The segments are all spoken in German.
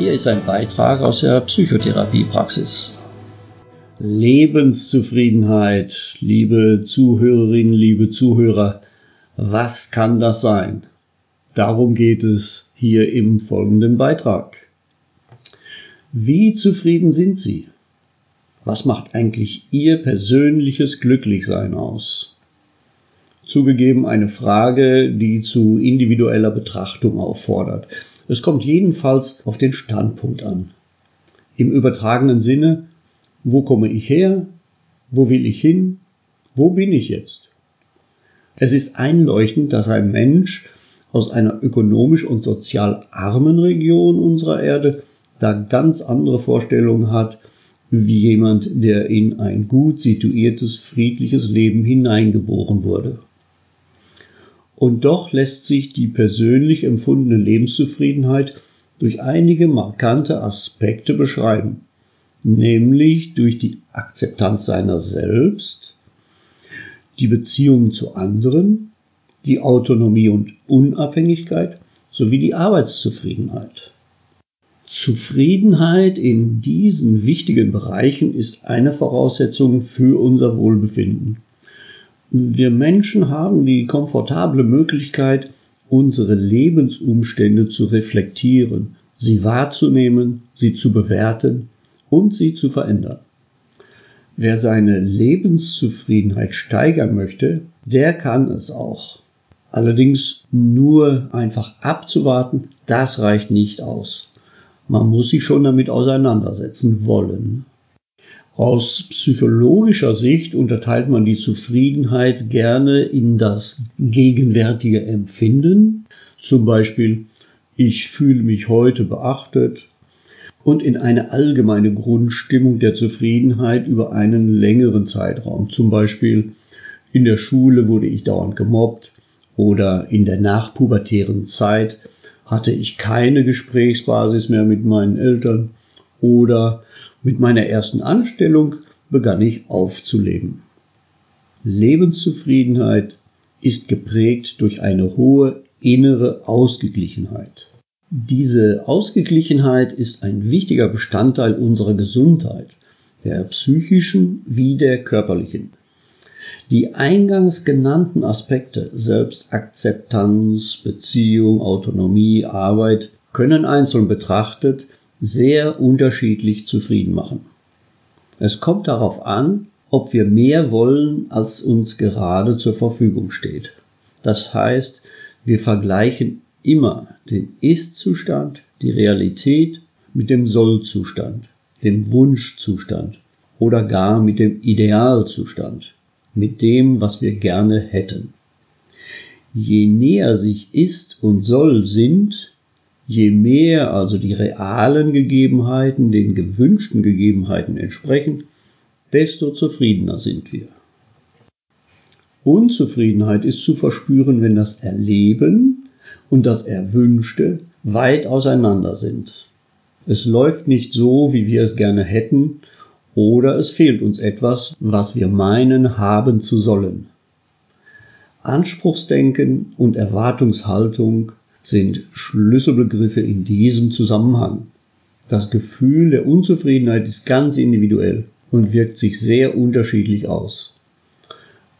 Hier ist ein Beitrag aus der Psychotherapiepraxis. Lebenszufriedenheit, liebe Zuhörerinnen, liebe Zuhörer, was kann das sein? Darum geht es hier im folgenden Beitrag. Wie zufrieden sind Sie? Was macht eigentlich Ihr persönliches Glücklichsein aus? Zugegeben eine Frage, die zu individueller Betrachtung auffordert. Es kommt jedenfalls auf den Standpunkt an. Im übertragenen Sinne, wo komme ich her? Wo will ich hin? Wo bin ich jetzt? Es ist einleuchtend, dass ein Mensch aus einer ökonomisch und sozial armen Region unserer Erde da ganz andere Vorstellungen hat, wie jemand, der in ein gut situiertes, friedliches Leben hineingeboren wurde. Und doch lässt sich die persönlich empfundene Lebenszufriedenheit durch einige markante Aspekte beschreiben, nämlich durch die Akzeptanz seiner selbst, die Beziehungen zu anderen, die Autonomie und Unabhängigkeit sowie die Arbeitszufriedenheit. Zufriedenheit in diesen wichtigen Bereichen ist eine Voraussetzung für unser Wohlbefinden. Wir Menschen haben die komfortable Möglichkeit, unsere Lebensumstände zu reflektieren, sie wahrzunehmen, sie zu bewerten und sie zu verändern. Wer seine Lebenszufriedenheit steigern möchte, der kann es auch. Allerdings nur einfach abzuwarten, das reicht nicht aus. Man muss sich schon damit auseinandersetzen wollen. Aus psychologischer Sicht unterteilt man die Zufriedenheit gerne in das gegenwärtige Empfinden, zum Beispiel ich fühle mich heute beachtet, und in eine allgemeine Grundstimmung der Zufriedenheit über einen längeren Zeitraum, zum Beispiel in der Schule wurde ich dauernd gemobbt oder in der nachpubertären Zeit hatte ich keine Gesprächsbasis mehr mit meinen Eltern oder mit meiner ersten Anstellung begann ich aufzuleben. Lebenszufriedenheit ist geprägt durch eine hohe innere Ausgeglichenheit. Diese Ausgeglichenheit ist ein wichtiger Bestandteil unserer Gesundheit, der psychischen wie der körperlichen. Die eingangs genannten Aspekte Selbstakzeptanz, Beziehung, Autonomie, Arbeit können einzeln betrachtet sehr unterschiedlich zufrieden machen. Es kommt darauf an, ob wir mehr wollen, als uns gerade zur Verfügung steht. Das heißt, wir vergleichen immer den Ist-Zustand, die Realität mit dem Soll-Zustand, dem Wunschzustand oder gar mit dem Idealzustand, mit dem, was wir gerne hätten. Je näher sich Ist und Soll sind, Je mehr also die realen Gegebenheiten den gewünschten Gegebenheiten entsprechen, desto zufriedener sind wir. Unzufriedenheit ist zu verspüren, wenn das Erleben und das Erwünschte weit auseinander sind. Es läuft nicht so, wie wir es gerne hätten, oder es fehlt uns etwas, was wir meinen haben zu sollen. Anspruchsdenken und Erwartungshaltung sind Schlüsselbegriffe in diesem Zusammenhang. Das Gefühl der Unzufriedenheit ist ganz individuell und wirkt sich sehr unterschiedlich aus.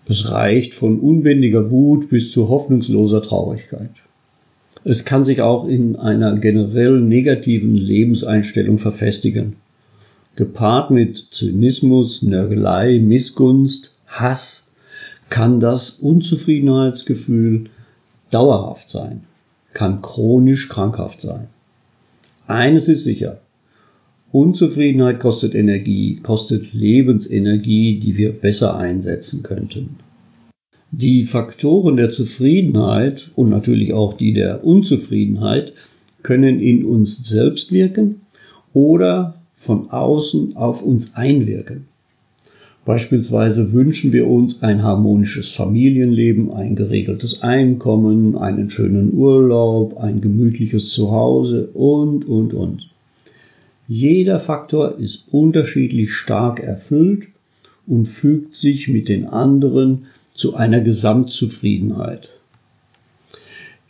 Es reicht von unbändiger Wut bis zu hoffnungsloser Traurigkeit. Es kann sich auch in einer generell negativen Lebenseinstellung verfestigen. Gepaart mit Zynismus, Nörgelei, Missgunst, Hass kann das Unzufriedenheitsgefühl dauerhaft sein kann chronisch krankhaft sein. Eines ist sicher. Unzufriedenheit kostet Energie, kostet Lebensenergie, die wir besser einsetzen könnten. Die Faktoren der Zufriedenheit und natürlich auch die der Unzufriedenheit können in uns selbst wirken oder von außen auf uns einwirken. Beispielsweise wünschen wir uns ein harmonisches Familienleben, ein geregeltes Einkommen, einen schönen Urlaub, ein gemütliches Zuhause und, und, und. Jeder Faktor ist unterschiedlich stark erfüllt und fügt sich mit den anderen zu einer Gesamtzufriedenheit.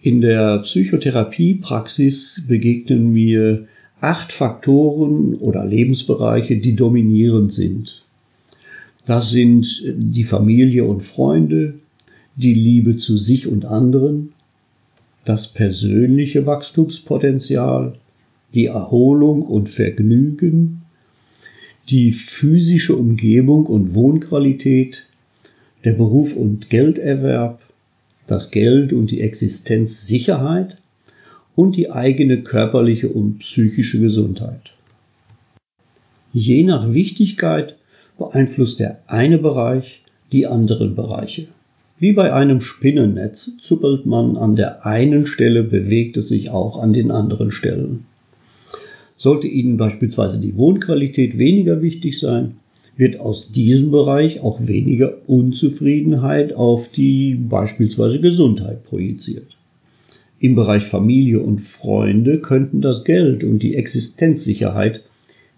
In der Psychotherapiepraxis begegnen mir acht Faktoren oder Lebensbereiche, die dominierend sind. Das sind die Familie und Freunde, die Liebe zu sich und anderen, das persönliche Wachstumspotenzial, die Erholung und Vergnügen, die physische Umgebung und Wohnqualität, der Beruf und Gelderwerb, das Geld und die Existenzsicherheit und die eigene körperliche und psychische Gesundheit. Je nach Wichtigkeit beeinflusst der eine Bereich die anderen Bereiche. Wie bei einem Spinnennetz zuppelt man an der einen Stelle, bewegt es sich auch an den anderen Stellen. Sollte Ihnen beispielsweise die Wohnqualität weniger wichtig sein, wird aus diesem Bereich auch weniger Unzufriedenheit auf die beispielsweise Gesundheit projiziert. Im Bereich Familie und Freunde könnten das Geld und die Existenzsicherheit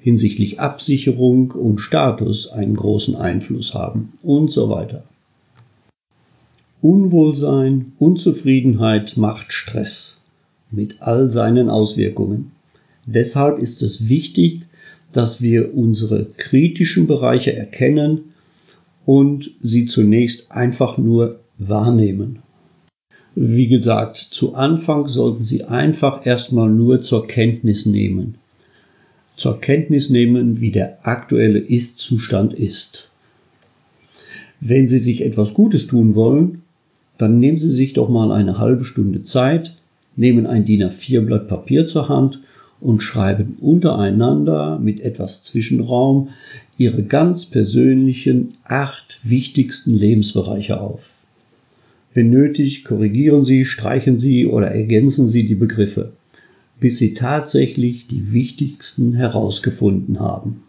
hinsichtlich Absicherung und Status einen großen Einfluss haben und so weiter. Unwohlsein, Unzufriedenheit macht Stress mit all seinen Auswirkungen. Deshalb ist es wichtig, dass wir unsere kritischen Bereiche erkennen und sie zunächst einfach nur wahrnehmen. Wie gesagt, zu Anfang sollten Sie einfach erstmal nur zur Kenntnis nehmen. Zur Kenntnis nehmen, wie der aktuelle Ist-Zustand ist. Wenn Sie sich etwas Gutes tun wollen, dann nehmen Sie sich doch mal eine halbe Stunde Zeit, nehmen ein DIN A4 Blatt Papier zur Hand und schreiben untereinander mit etwas Zwischenraum Ihre ganz persönlichen acht wichtigsten Lebensbereiche auf. Wenn nötig, korrigieren Sie, streichen Sie oder ergänzen Sie die Begriffe, bis Sie tatsächlich die wichtigsten herausgefunden haben.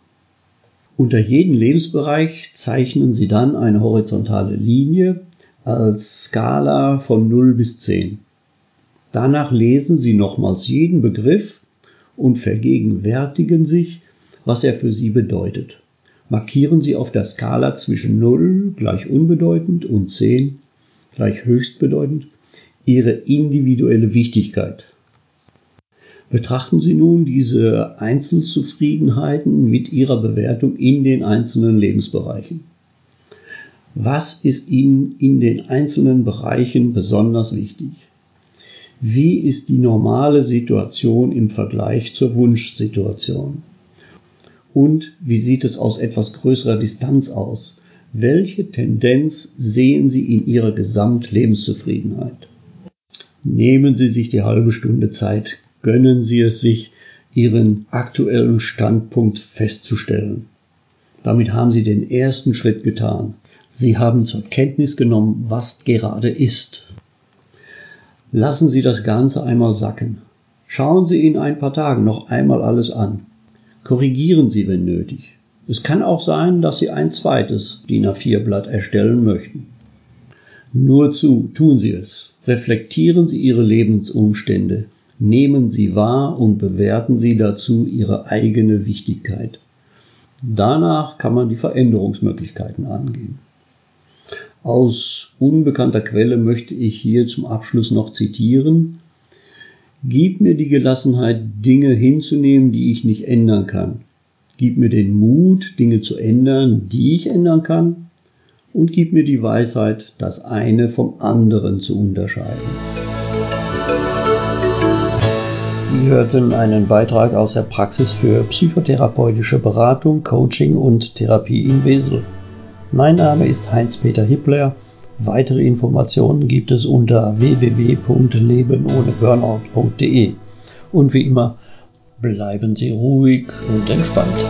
Unter jedem Lebensbereich zeichnen Sie dann eine horizontale Linie als Skala von 0 bis 10. Danach lesen Sie nochmals jeden Begriff und vergegenwärtigen sich, was er für Sie bedeutet. Markieren Sie auf der Skala zwischen 0 gleich unbedeutend und 10 gleich höchst bedeutend, ihre individuelle Wichtigkeit. Betrachten Sie nun diese Einzelzufriedenheiten mit Ihrer Bewertung in den einzelnen Lebensbereichen. Was ist Ihnen in den einzelnen Bereichen besonders wichtig? Wie ist die normale Situation im Vergleich zur Wunschsituation? Und wie sieht es aus etwas größerer Distanz aus? Welche Tendenz sehen Sie in Ihrer Gesamtlebenszufriedenheit? Nehmen Sie sich die halbe Stunde Zeit, gönnen Sie es sich, Ihren aktuellen Standpunkt festzustellen. Damit haben Sie den ersten Schritt getan. Sie haben zur Kenntnis genommen, was gerade ist. Lassen Sie das Ganze einmal sacken. Schauen Sie in ein paar Tagen noch einmal alles an. Korrigieren Sie, wenn nötig. Es kann auch sein, dass Sie ein zweites DIN A4-Blatt erstellen möchten. Nur zu, tun Sie es. Reflektieren Sie Ihre Lebensumstände. Nehmen Sie wahr und bewerten Sie dazu Ihre eigene Wichtigkeit. Danach kann man die Veränderungsmöglichkeiten angehen. Aus unbekannter Quelle möchte ich hier zum Abschluss noch zitieren. Gib mir die Gelassenheit, Dinge hinzunehmen, die ich nicht ändern kann. Gib mir den Mut, Dinge zu ändern, die ich ändern kann. Und gib mir die Weisheit, das eine vom anderen zu unterscheiden. Sie hörten einen Beitrag aus der Praxis für psychotherapeutische Beratung, Coaching und Therapie in Wesel. Mein Name ist Heinz-Peter Hippler. Weitere Informationen gibt es unter www.lebenohneburnout.de. Und wie immer, bleiben Sie ruhig und entspannt.